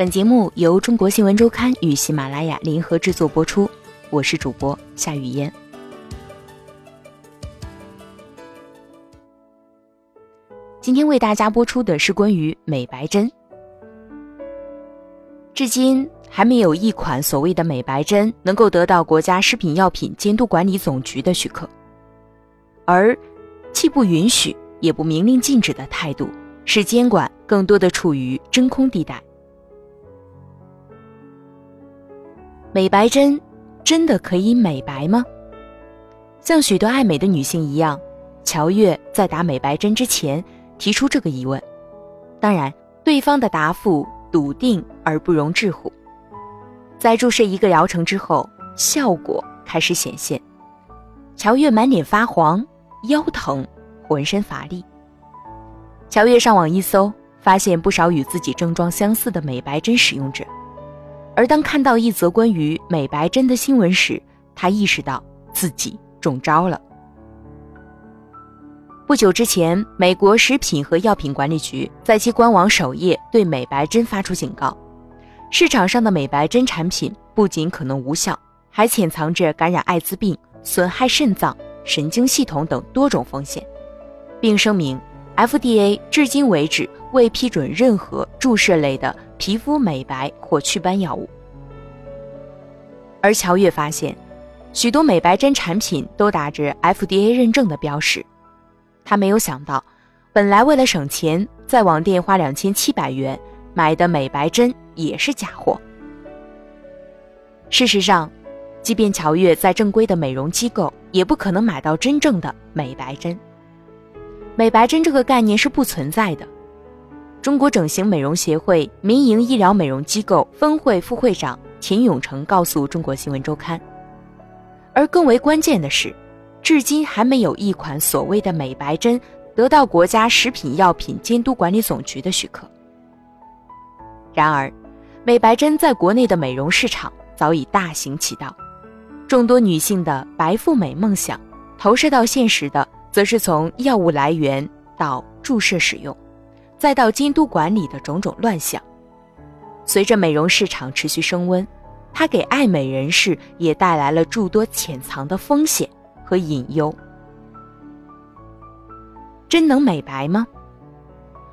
本节目由中国新闻周刊与喜马拉雅联合制作播出，我是主播夏雨嫣。今天为大家播出的是关于美白针。至今还没有一款所谓的美白针能够得到国家食品药品监督管理总局的许可，而既不允许也不明令禁止的态度，使监管更多的处于真空地带。美白针真的可以美白吗？像许多爱美的女性一样，乔月在打美白针之前提出这个疑问。当然，对方的答复笃定而不容置喙。在注射一个疗程之后，效果开始显现，乔月满脸发黄、腰疼、浑身乏力。乔月上网一搜，发现不少与自己症状相似的美白针使用者。而当看到一则关于美白针的新闻时，他意识到自己中招了。不久之前，美国食品和药品管理局在其官网首页对美白针发出警告：市场上的美白针产品不仅可能无效，还潜藏着感染艾滋病、损害肾脏、神经系统等多种风险，并声明，FDA 至今为止未批准任何注射类的。皮肤美白或祛斑药物，而乔月发现，许多美白针产品都打着 FDA 认证的标识。他没有想到，本来为了省钱，在网店花两千七百元买的美白针也是假货。事实上，即便乔月在正规的美容机构，也不可能买到真正的美白针。美白针这个概念是不存在的。中国整形美容协会民营医疗美容机构分会副会长秦永成告诉中国新闻周刊，而更为关键的是，至今还没有一款所谓的美白针得到国家食品药品监督管理总局的许可。然而，美白针在国内的美容市场早已大行其道，众多女性的白富美梦想投射到现实的，则是从药物来源到注射使用。再到监督管理的种种乱象，随着美容市场持续升温，它给爱美人士也带来了诸多潜藏的风险和隐忧。真能美白吗？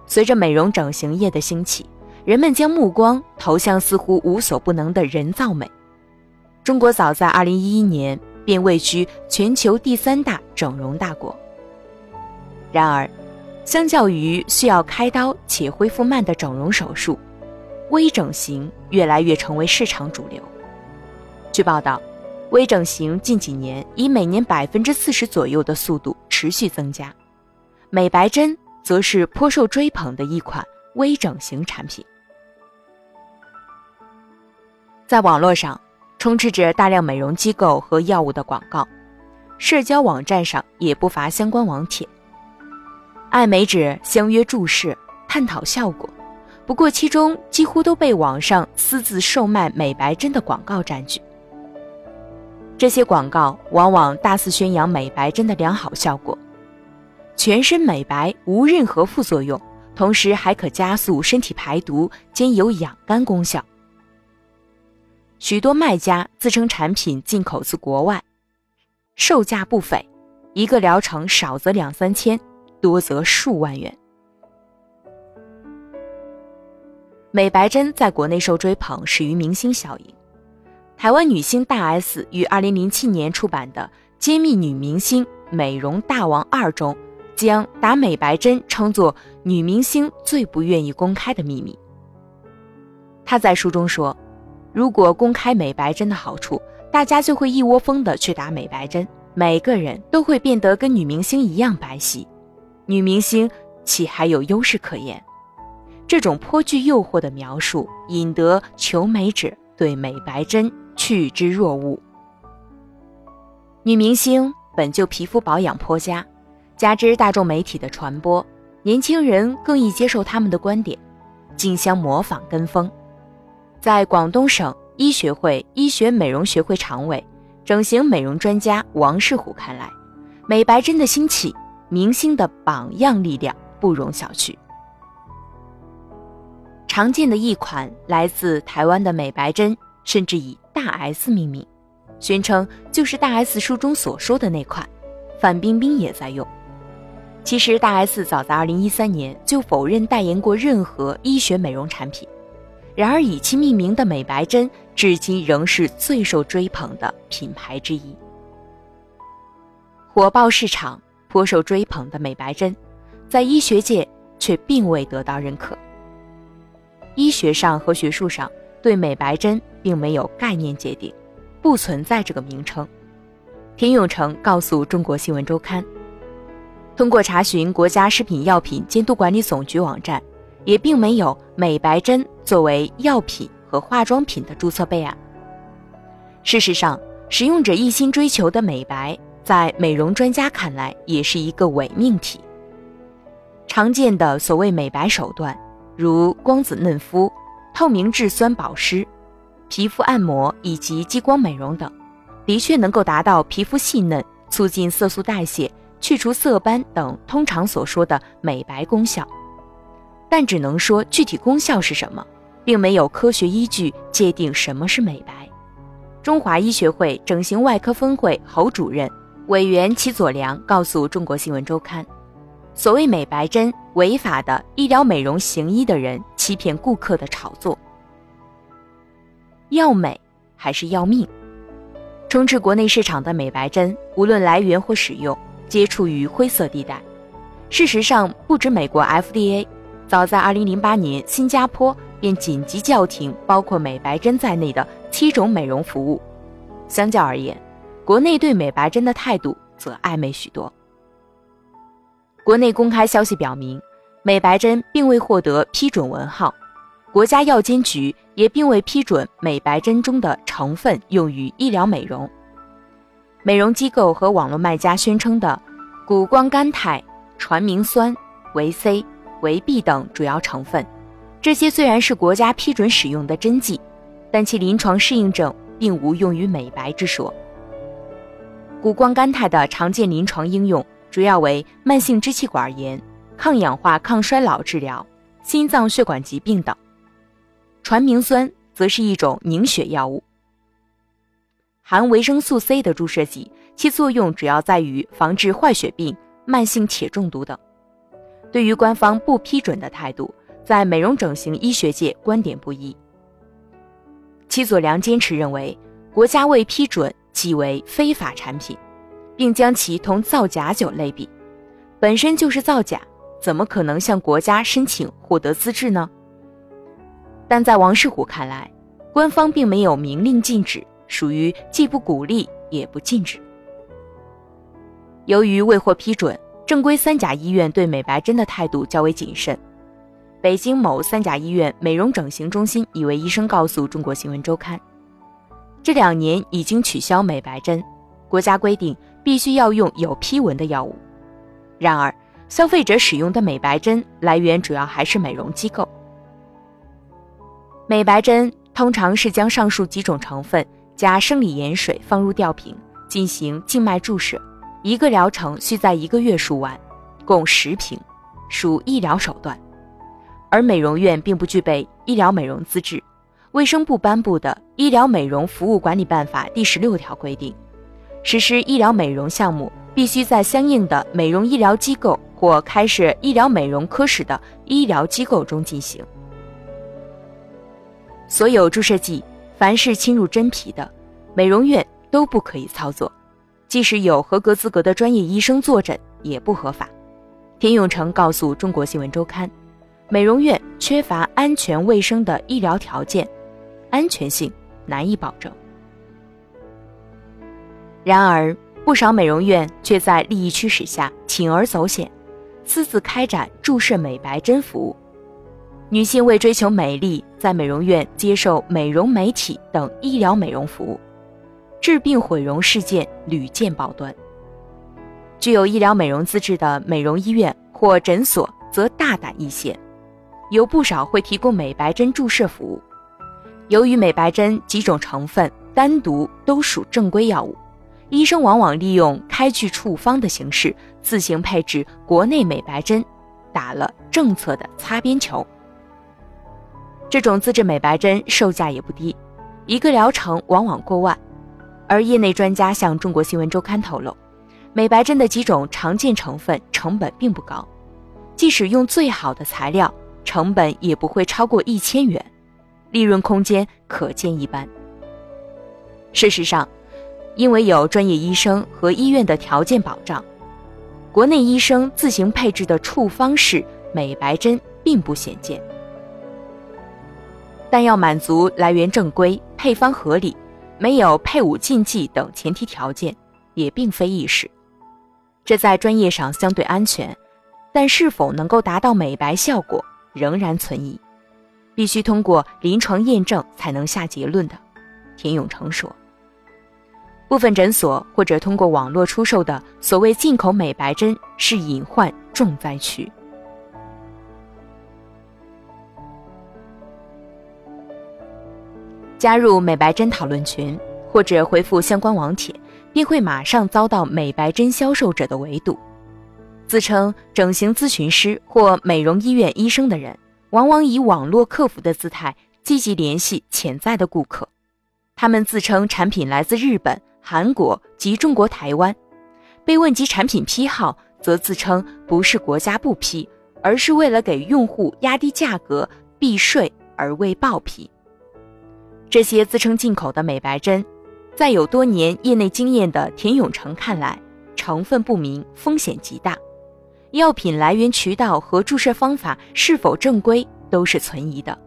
随着美容整形业的兴起，人们将目光投向似乎无所不能的人造美。中国早在2011年便位居全球第三大整容大国。然而，相较于需要开刀且恢复慢的整容手术，微整形越来越成为市场主流。据报道，微整形近几年以每年百分之四十左右的速度持续增加，美白针则是颇受追捧的一款微整形产品。在网络上，充斥着大量美容机构和药物的广告，社交网站上也不乏相关网帖。爱美者相约注视，探讨效果。不过，其中几乎都被网上私自售卖美白针的广告占据。这些广告往往大肆宣扬美白针的良好效果，全身美白无任何副作用，同时还可加速身体排毒，兼有养肝功效。许多卖家自称产品进口自国外，售价不菲，一个疗程少则两三千。多则数万元。美白针在国内受追捧，始于明星效应。台湾女星大 S 于二零零七年出版的《揭秘女明星美容大王二》中，将打美白针称作女明星最不愿意公开的秘密。她在书中说：“如果公开美白针的好处，大家就会一窝蜂的去打美白针，每个人都会变得跟女明星一样白皙。”女明星岂还有优势可言？这种颇具诱惑的描述，引得求美者对美白针趋之若鹜。女明星本就皮肤保养颇佳，加之大众媒体的传播，年轻人更易接受他们的观点，竞相模仿跟风。在广东省医学会医学美容学会常委、整形美容专家王世虎看来，美白针的兴起。明星的榜样力量不容小觑。常见的一款来自台湾的美白针，甚至以大 S 命名，宣称就是大 S 书中所说的那款。范冰冰也在用。其实大 S 早在2013年就否认代言过任何医学美容产品，然而以其命名的美白针，至今仍是最受追捧的品牌之一。火爆市场、颇受追捧的美白针，在医学界却并未得到认可。医学上和学术上对美白针并没有概念界定，不存在这个名称。田永成告诉中国新闻周刊，通过查询国家食品药品监督管理总局网站，也并没有美白针作为药品和化妆品的注册备案。事实上，使用者一心追求的美白，在美容专家看来也是一个伪命题。常见的所谓美白手段。如光子嫩肤、透明质酸保湿、皮肤按摩以及激光美容等，的确能够达到皮肤细嫩、促进色素代谢、去除色斑等通常所说的美白功效，但只能说具体功效是什么，并没有科学依据界定什么是美白。中华医学会整形外科分会侯主任、委员齐佐良告诉中国新闻周刊。所谓美白针违法的医疗美容行医的人欺骗顾客的炒作，要美还是要命？充斥国内市场的美白针，无论来源或使用，皆处于灰色地带。事实上，不止美国 FDA，早在2008年，新加坡便紧急叫停包括美白针在内的七种美容服务。相较而言，国内对美白针的态度则暧昧许多。国内公开消息表明，美白针并未获得批准文号，国家药监局也并未批准美白针中的成分用于医疗美容。美容机构和网络卖家宣称的谷胱甘肽、传明酸、维 C、维 B 等主要成分，这些虽然是国家批准使用的针剂，但其临床适应症并无用于美白之说。谷胱甘肽的常见临床应用。主要为慢性支气管炎、抗氧化抗衰老治疗、心脏血管疾病等。传明酸则是一种凝血药物，含维生素 C 的注射剂，其作用主要在于防治坏血病、慢性铁中毒等。对于官方不批准的态度，在美容整形医学界观点不一。戚佐良坚持认为，国家未批准即为非法产品。并将其同造假酒类比，本身就是造假，怎么可能向国家申请获得资质呢？但在王世虎看来，官方并没有明令禁止，属于既不鼓励也不禁止。由于未获批准，正规三甲医院对美白针的态度较为谨慎。北京某三甲医院美容整形中心一位医生告诉中国新闻周刊，这两年已经取消美白针，国家规定。必须要用有批文的药物，然而消费者使用的美白针来源主要还是美容机构。美白针通常是将上述几种成分加生理盐水放入吊瓶进行静脉注射，一个疗程需在一个月输完，共十瓶，属医疗手段。而美容院并不具备医疗美容资质，卫生部颁布的《医疗美容服务管理办法》第十六条规定。实施医疗美容项目，必须在相应的美容医疗机构或开设医疗美容科室的医疗机构中进行。所有注射剂，凡是侵入真皮的，美容院都不可以操作，即使有合格资格的专业医生坐诊，也不合法。田永成告诉中国新闻周刊，美容院缺乏安全卫生的医疗条件，安全性难以保证。然而，不少美容院却在利益驱使下铤而走险，私自开展注射美白针服务。女性为追求美丽，在美容院接受美容美体等医疗美容服务，治病毁容事件屡见报端。具有医疗美容资质的美容医院或诊所则大胆一些，有不少会提供美白针注射服务。由于美白针几种成分单独都属正规药物。医生往往利用开具处方的形式自行配置国内美白针，打了政策的擦边球。这种自制美白针售价也不低，一个疗程往往过万。而业内专家向中国新闻周刊透露，美白针的几种常见成分成本并不高，即使用最好的材料，成本也不会超过一千元，利润空间可见一斑。事实上，因为有专业医生和医院的条件保障，国内医生自行配置的处方式美白针并不鲜见。但要满足来源正规、配方合理。没有配伍禁忌等前提条件，也并非易事。这在专业上相对安全，但是否能够达到美白效果仍然存疑，必须通过临床验证才能下结论的。田永成说：“部分诊所或者通过网络出售的所谓进口美白针是隐患重灾区。”加入美白针讨论群，或者回复相关网帖，便会马上遭到美白针销售者的围堵。自称整形咨询师或美容医院医生的人，往往以网络客服的姿态积极联系潜在的顾客。他们自称产品来自日本、韩国及中国台湾，被问及产品批号，则自称不是国家不批，而是为了给用户压低价格、避税而未报批。这些自称进口的美白针，在有多年业内经验的田永成看来，成分不明，风险极大，药品来源渠道和注射方法是否正规都是存疑的，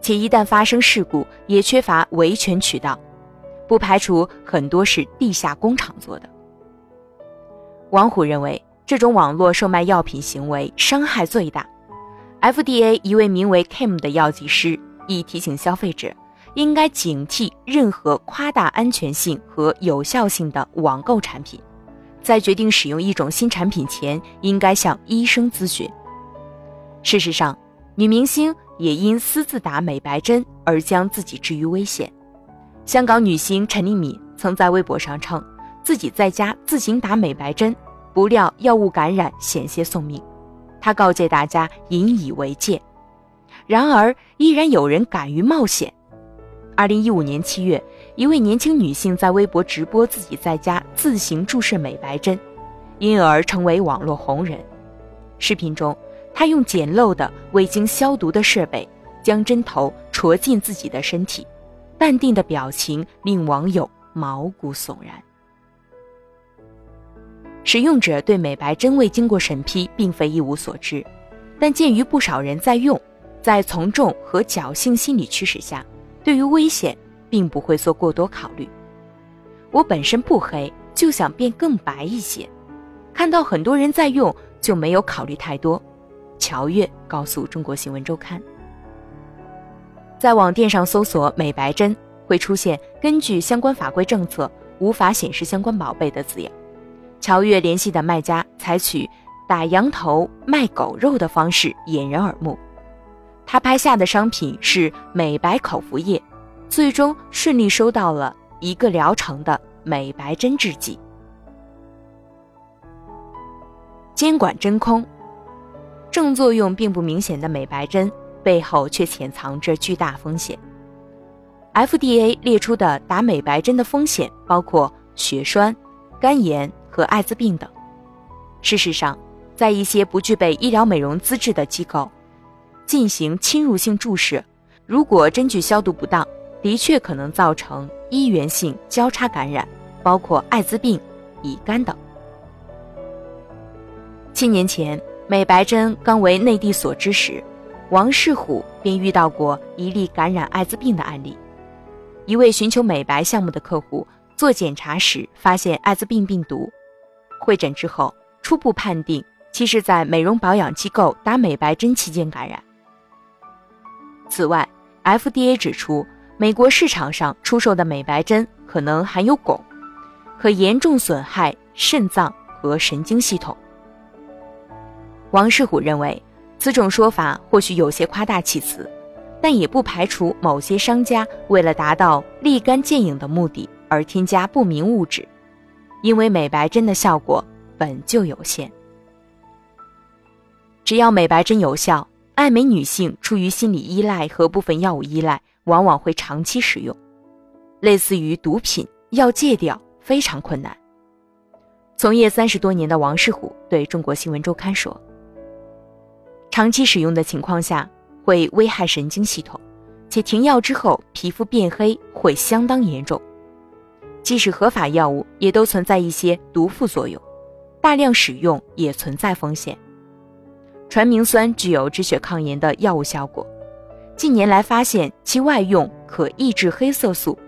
且一旦发生事故，也缺乏维权渠道，不排除很多是地下工厂做的。王虎认为，这种网络售卖药品行为伤害最大。FDA 一位名为 Kim 的药剂师亦提醒消费者。应该警惕任何夸大安全性和有效性的网购产品，在决定使用一种新产品前，应该向医生咨询。事实上，女明星也因私自打美白针而将自己置于危险。香港女星陈丽敏曾在微博上称自己在家自行打美白针，不料药物感染险些送命。她告诫大家引以为戒，然而依然有人敢于冒险。二零一五年七月，一位年轻女性在微博直播自己在家自行注射美白针，因而成为网络红人。视频中，她用简陋的未经消毒的设备将针头戳进自己的身体，淡定的表情令网友毛骨悚然。使用者对美白针未经过审批并非一无所知，但鉴于不少人在用，在从众和侥幸心理驱使下。对于危险，并不会做过多考虑。我本身不黑，就想变更白一些。看到很多人在用，就没有考虑太多。乔月告诉中国新闻周刊，在网店上搜索美白针，会出现根据相关法规政策无法显示相关宝贝的字样。乔月联系的卖家采取打羊头卖狗肉的方式掩人耳目。他拍下的商品是美白口服液，最终顺利收到了一个疗程的美白针制剂。监管真空，正作用并不明显的美白针背后却潜藏着巨大风险。FDA 列出的打美白针的风险包括血栓、肝炎和艾滋病等。事实上，在一些不具备医疗美容资质的机构。进行侵入性注射，如果针具消毒不当，的确可能造成医源性交叉感染，包括艾滋病、乙肝等。七年前，美白针刚为内地所知时，王世虎便遇到过一例感染艾滋病的案例。一位寻求美白项目的客户做检查时发现艾滋病病毒，会诊之后初步判定其是在美容保养机构打美白针期间感染。此外，FDA 指出，美国市场上出售的美白针可能含有汞，可严重损害肾脏和神经系统。王世虎认为，此种说法或许有些夸大其词，但也不排除某些商家为了达到立竿见影的目的而添加不明物质，因为美白针的效果本就有限。只要美白针有效。爱美女性出于心理依赖和部分药物依赖，往往会长期使用，类似于毒品，要戒掉非常困难。从业三十多年的王世虎对中国新闻周刊说：“长期使用的情况下，会危害神经系统，且停药之后皮肤变黑会相当严重。即使合法药物，也都存在一些毒副作用，大量使用也存在风险。传明酸具有止血抗炎的药物效果，近年来发现其外用可抑制黑色素，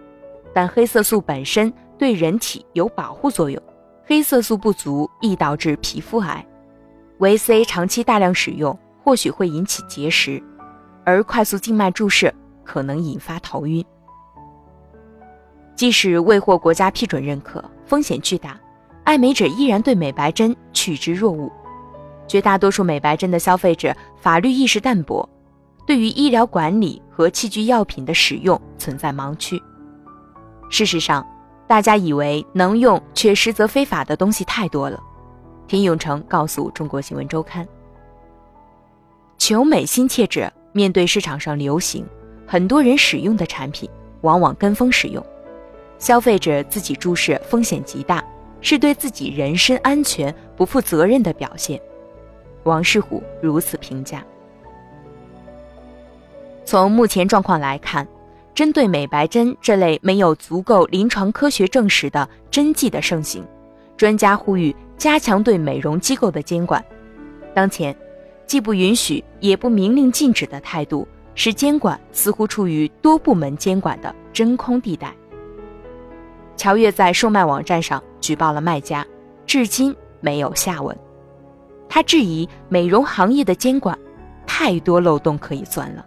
但黑色素本身对人体有保护作用。”黑色素不足易导致皮肤癌，维 C 长期大量使用或许会引起结石，而快速静脉注射可能引发头晕。即使未获国家批准认可，风险巨大，爱美者依然对美白针趋之若鹜。绝大多数美白针的消费者法律意识淡薄，对于医疗管理和器具药品的使用存在盲区。事实上。大家以为能用却实则非法的东西太多了，田永成告诉中国新闻周刊。求美心切者面对市场上流行、很多人使用的产品，往往跟风使用，消费者自己注射风险极大，是对自己人身安全不负责任的表现。王世虎如此评价。从目前状况来看。针对美白针这类没有足够临床科学证实的针剂的盛行，专家呼吁加强对美容机构的监管。当前，既不允许也不明令禁止的态度，使监管似乎处于多部门监管的真空地带。乔越在售卖网站上举报了卖家，至今没有下文。他质疑美容行业的监管太多漏洞可以钻了。